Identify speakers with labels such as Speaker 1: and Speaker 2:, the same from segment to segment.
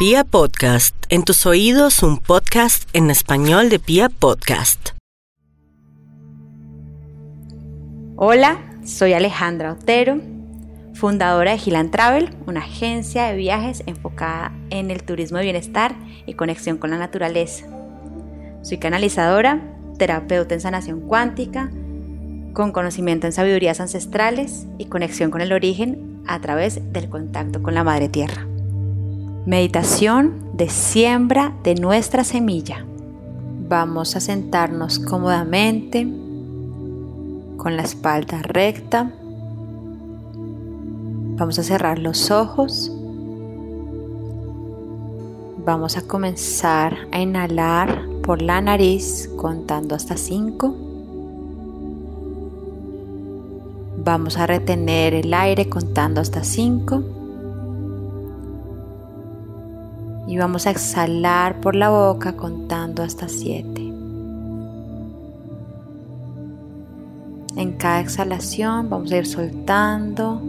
Speaker 1: Pia Podcast, en tus oídos un podcast en español de Pia Podcast.
Speaker 2: Hola, soy Alejandra Otero, fundadora de Gilan Travel, una agencia de viajes enfocada en el turismo de bienestar y conexión con la naturaleza. Soy canalizadora, terapeuta en sanación cuántica, con conocimiento en sabidurías ancestrales y conexión con el origen a través del contacto con la Madre Tierra. Meditación de siembra de nuestra semilla. Vamos a sentarnos cómodamente con la espalda recta. Vamos a cerrar los ojos. Vamos a comenzar a inhalar por la nariz contando hasta 5. Vamos a retener el aire contando hasta 5. Y vamos a exhalar por la boca contando hasta 7. En cada exhalación vamos a ir soltando.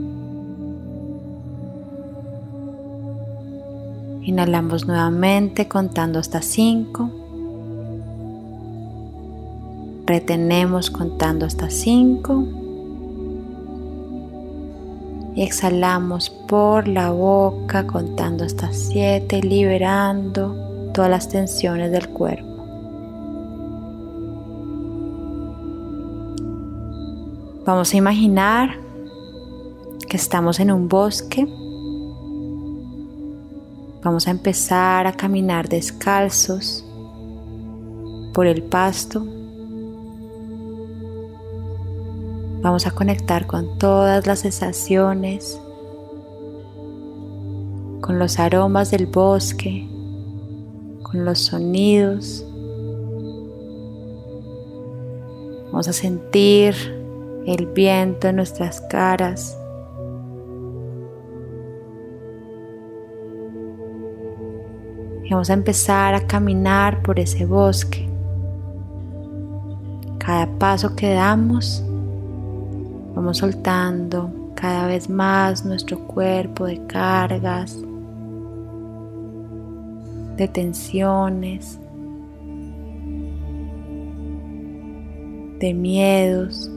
Speaker 2: Inhalamos nuevamente contando hasta 5. Retenemos contando hasta 5 y exhalamos por la boca contando hasta 7, liberando todas las tensiones del cuerpo. Vamos a imaginar que estamos en un bosque. Vamos a empezar a caminar descalzos por el pasto Vamos a conectar con todas las sensaciones, con los aromas del bosque, con los sonidos. Vamos a sentir el viento en nuestras caras. Vamos a empezar a caminar por ese bosque. Cada paso que damos Vamos soltando cada vez más nuestro cuerpo de cargas, de tensiones, de miedos.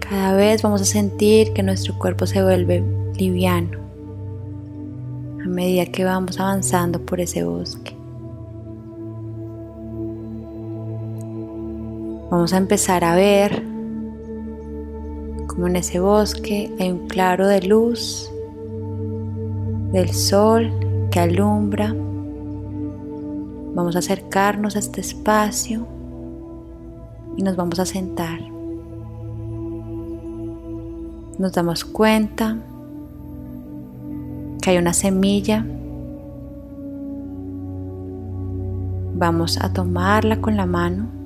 Speaker 2: Cada vez vamos a sentir que nuestro cuerpo se vuelve liviano a medida que vamos avanzando por ese bosque. Vamos a empezar a ver como en ese bosque hay un claro de luz del sol que alumbra. Vamos a acercarnos a este espacio y nos vamos a sentar. Nos damos cuenta que hay una semilla. Vamos a tomarla con la mano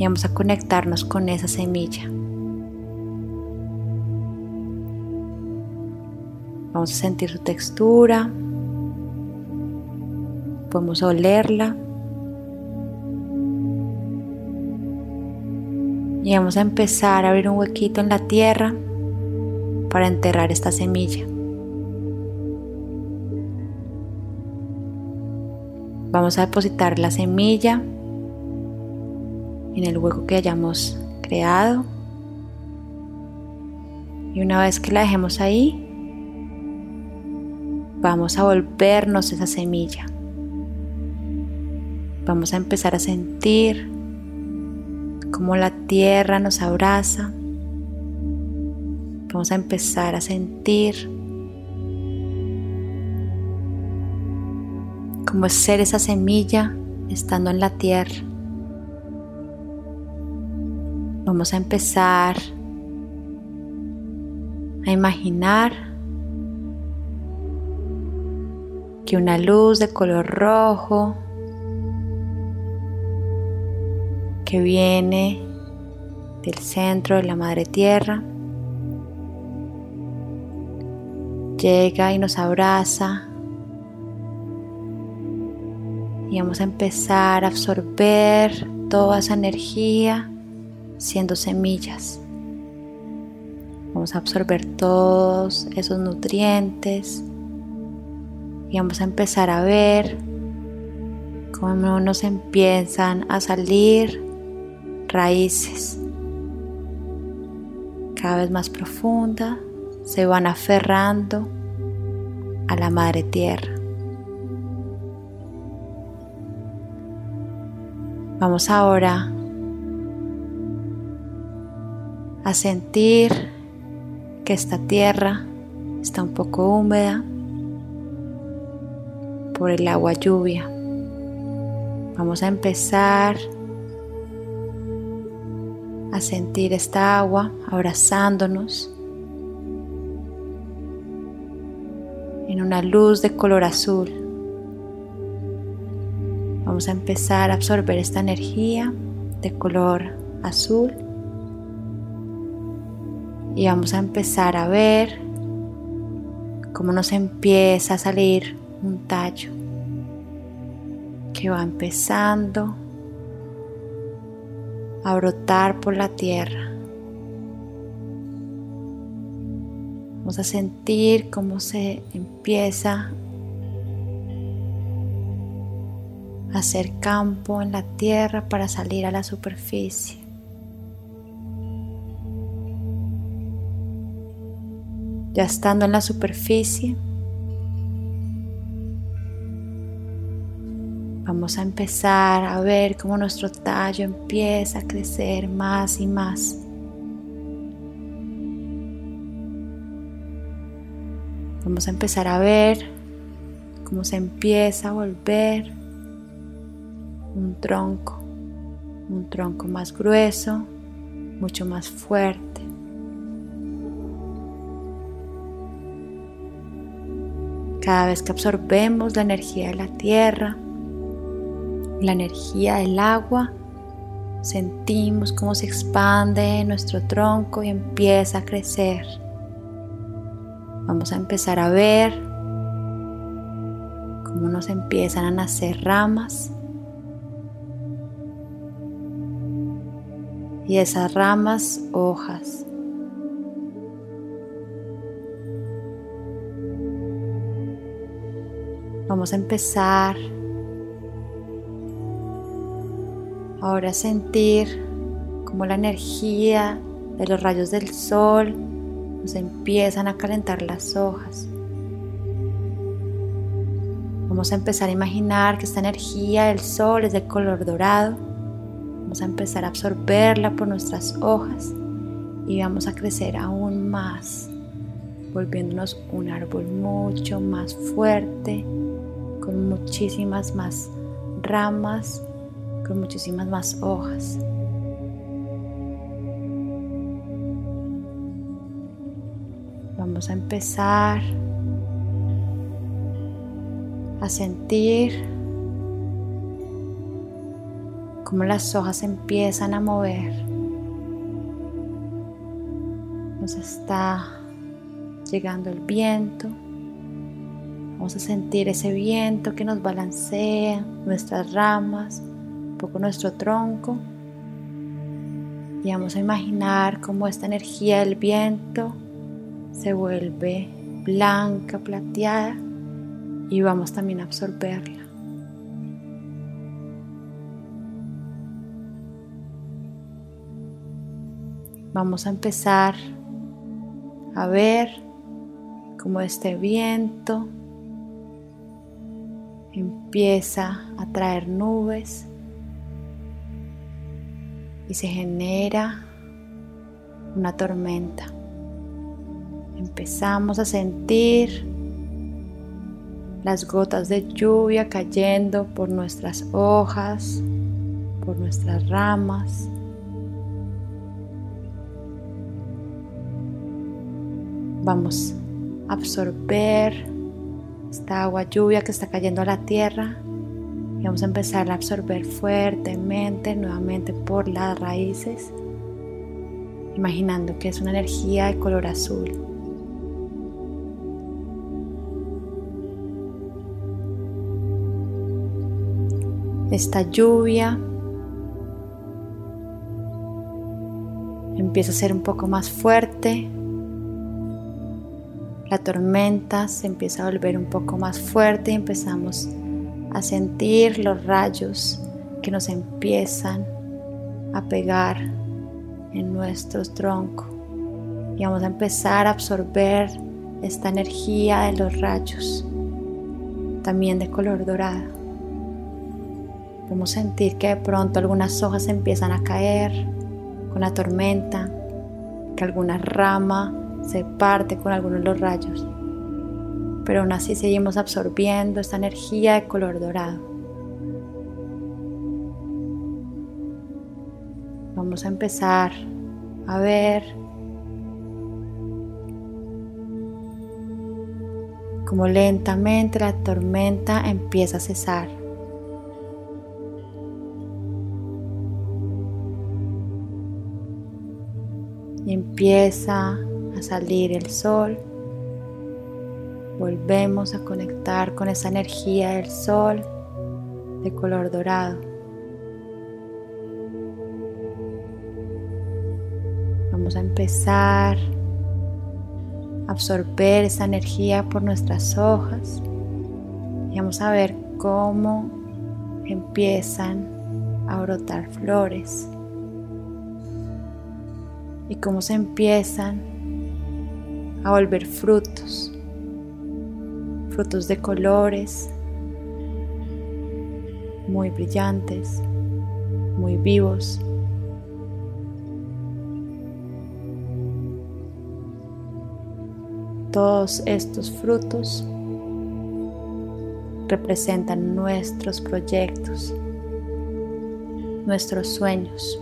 Speaker 2: y vamos a conectarnos con esa semilla. Vamos a sentir su textura, podemos olerla y vamos a empezar a abrir un huequito en la tierra para enterrar esta semilla. Vamos a depositar la semilla en el hueco que hayamos creado. Y una vez que la dejemos ahí, vamos a volvernos esa semilla. Vamos a empezar a sentir cómo la tierra nos abraza. Vamos a empezar a sentir cómo es ser esa semilla estando en la tierra. Vamos a empezar a imaginar que una luz de color rojo que viene del centro de la madre tierra llega y nos abraza. Y vamos a empezar a absorber toda esa energía siendo semillas. Vamos a absorber todos esos nutrientes y vamos a empezar a ver cómo nos empiezan a salir raíces cada vez más profundas, se van aferrando a la madre tierra. Vamos ahora a sentir que esta tierra está un poco húmeda por el agua lluvia. Vamos a empezar a sentir esta agua abrazándonos en una luz de color azul. Vamos a empezar a absorber esta energía de color azul y vamos a empezar a ver cómo nos empieza a salir un tallo que va empezando a brotar por la tierra. Vamos a sentir cómo se empieza a hacer campo en la tierra para salir a la superficie. Ya estando en la superficie, vamos a empezar a ver cómo nuestro tallo empieza a crecer más y más. Vamos a empezar a ver cómo se empieza a volver un tronco, un tronco más grueso, mucho más fuerte. Cada vez que absorbemos la energía de la tierra, la energía del agua, sentimos cómo se expande nuestro tronco y empieza a crecer. Vamos a empezar a ver cómo nos empiezan a nacer ramas. Y esas ramas, hojas. Vamos a empezar ahora a sentir como la energía de los rayos del sol nos empiezan a calentar las hojas. Vamos a empezar a imaginar que esta energía del sol es de color dorado. Vamos a empezar a absorberla por nuestras hojas y vamos a crecer aún más, volviéndonos un árbol mucho más fuerte, con muchísimas más ramas, con muchísimas más hojas. Vamos a empezar a sentir cómo las hojas empiezan a mover. Nos está llegando el viento. Vamos a sentir ese viento que nos balancea nuestras ramas, un poco nuestro tronco. Y vamos a imaginar cómo esta energía del viento se vuelve blanca, plateada y vamos también a absorberla. Vamos a empezar a ver cómo este viento empieza a traer nubes y se genera una tormenta. Empezamos a sentir las gotas de lluvia cayendo por nuestras hojas, por nuestras ramas. Vamos a absorber esta agua lluvia que está cayendo a la tierra y vamos a empezar a absorber fuertemente nuevamente por las raíces, imaginando que es una energía de color azul. Esta lluvia empieza a ser un poco más fuerte La tormenta se empieza a volver un poco más fuerte y empezamos a sentir los rayos que nos empiezan a pegar en nuestro tronco y vamos a empezar a absorber esta energía de los rayos, también de color dorado. Podemos sentir que de pronto algunas hojas empiezan a caer con la tormenta, que alguna rama se parte con algunos de los rayos, pero aún así seguimos absorbiendo esta energía de color dorado. Vamos a empezar a ver cómo lentamente la tormenta empieza a cesar. Y empieza salir el sol. Volvemos a conectar con esa energía del sol de color dorado. Vamos a empezar a absorber esa energía por nuestras hojas y vamos a ver cómo empiezan a brotar flores y cómo se empiezan a volver frutos, frutos de colores muy brillantes, muy vivos. Todos estos frutos representan nuestros proyectos, nuestros sueños.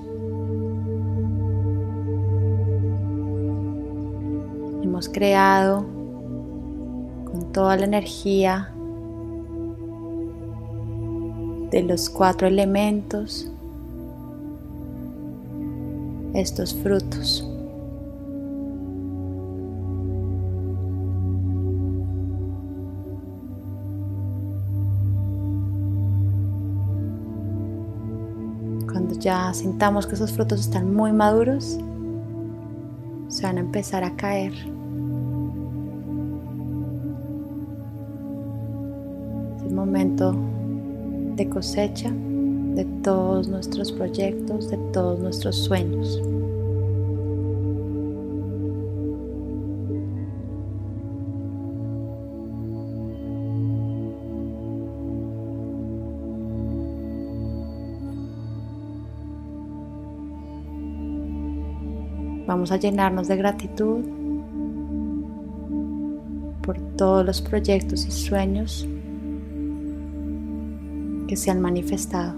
Speaker 2: Hemos creado con toda la energía de los cuatro elementos estos frutos. ya sintamos que esos frutos están muy maduros, se van a empezar a caer. De cosecha de todos nuestros proyectos, de todos nuestros sueños. Vamos a llenarnos de gratitud por todos los proyectos y sueños que se han manifestado.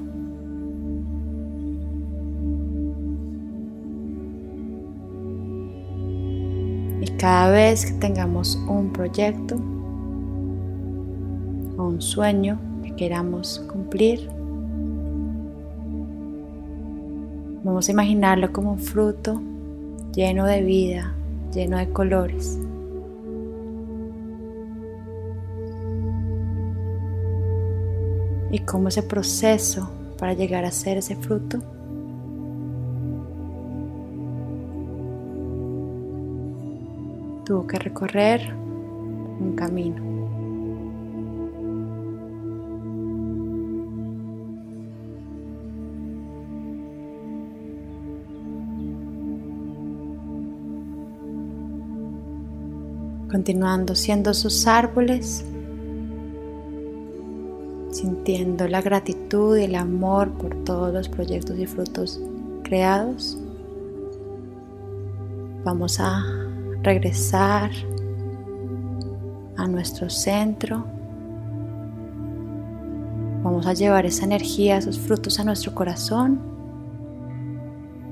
Speaker 2: Y cada vez que tengamos un proyecto o un sueño que queramos cumplir, vamos a imaginarlo como un fruto lleno de vida, lleno de colores. Y cómo ese proceso para llegar a ser ese fruto tuvo que recorrer un camino. continuando siendo sus árboles, sintiendo la gratitud y el amor por todos los proyectos y frutos creados. Vamos a regresar a nuestro centro. Vamos a llevar esa energía, esos frutos a nuestro corazón,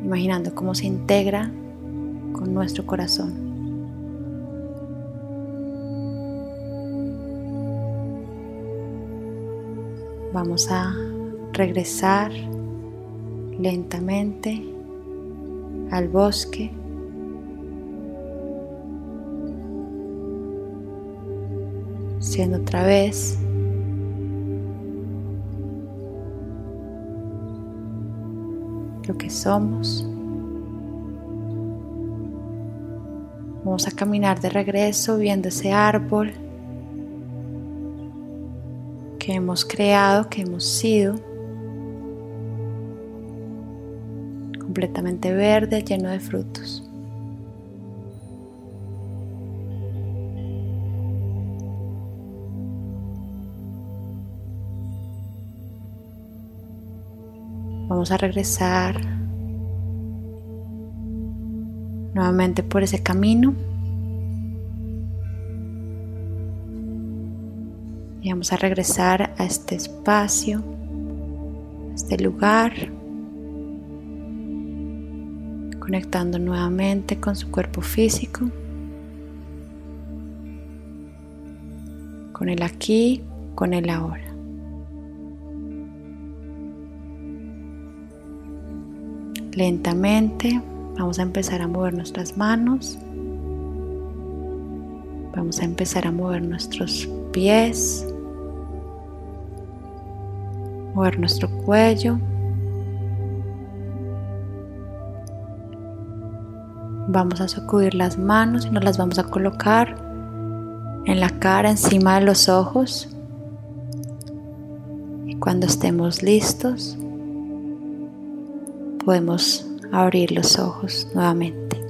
Speaker 2: imaginando cómo se integra con nuestro corazón. Vamos a regresar lentamente al bosque. Siendo otra vez lo que somos. Vamos a caminar de regreso viendo ese árbol que hemos creado, que hemos sido. Completamente verde, lleno de frutos. Vamos a regresar nuevamente por ese camino. Vamos a regresar a este espacio, a este lugar, conectando nuevamente con su cuerpo físico, con el aquí, con el ahora. Lentamente vamos a empezar a mover nuestras manos. Vamos a empezar a mover nuestros pies. Mover nuestro cuello. Vamos a sacudir las manos y nos las vamos a colocar en la cara, encima de los ojos. Y cuando estemos listos, podemos abrir los ojos nuevamente.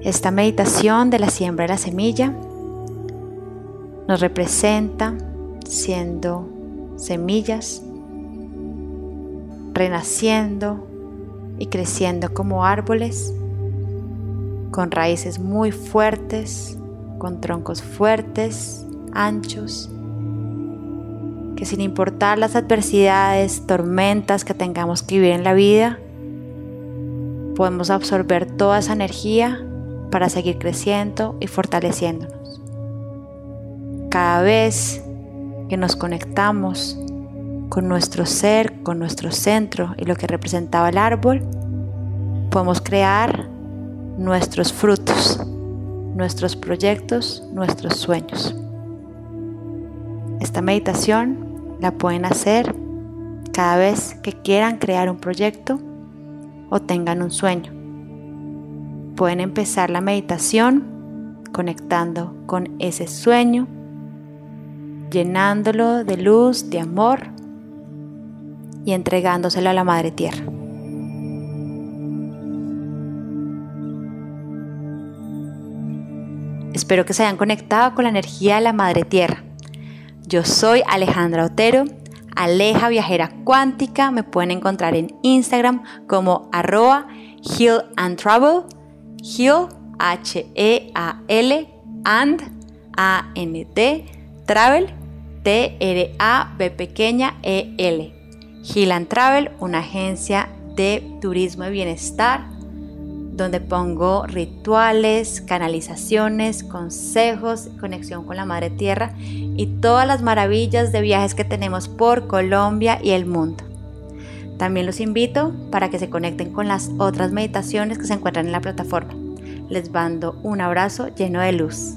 Speaker 2: Esta meditación de la siembra de la semilla nos representa siendo semillas, renaciendo y creciendo como árboles, con raíces muy fuertes, con troncos fuertes, anchos que sin importar las adversidades, tormentas que tengamos que vivir en la vida, podemos absorber toda esa energía para seguir creciendo y fortaleciéndonos. Cada vez que nos conectamos con nuestro ser, con nuestro centro y lo que representaba el árbol, podemos crear nuestros frutos, nuestros proyectos, nuestros sueños. Esta meditación la pueden hacer cada vez que quieran crear un proyecto o tengan un sueño. Pueden empezar la meditación conectando con ese sueño, llenándolo de luz, de amor y entregándoselo a la Madre Tierra. Espero que se hayan conectado con la energía de la Madre Tierra yo soy Alejandra Otero, Aleja Viajera Cuántica. Me pueden encontrar en Instagram como arroba Heal and Travel. Heal, H-E-A-L, and, A-N-D, Travel, T-R-A-B pequeña E-L. Heal and Travel, una agencia de turismo y bienestar donde pongo rituales, canalizaciones, consejos, conexión con la Madre Tierra y todas las maravillas de viajes que tenemos por Colombia y el mundo. También los invito para que se conecten con las otras meditaciones que se encuentran en la plataforma. Les mando un abrazo lleno de luz.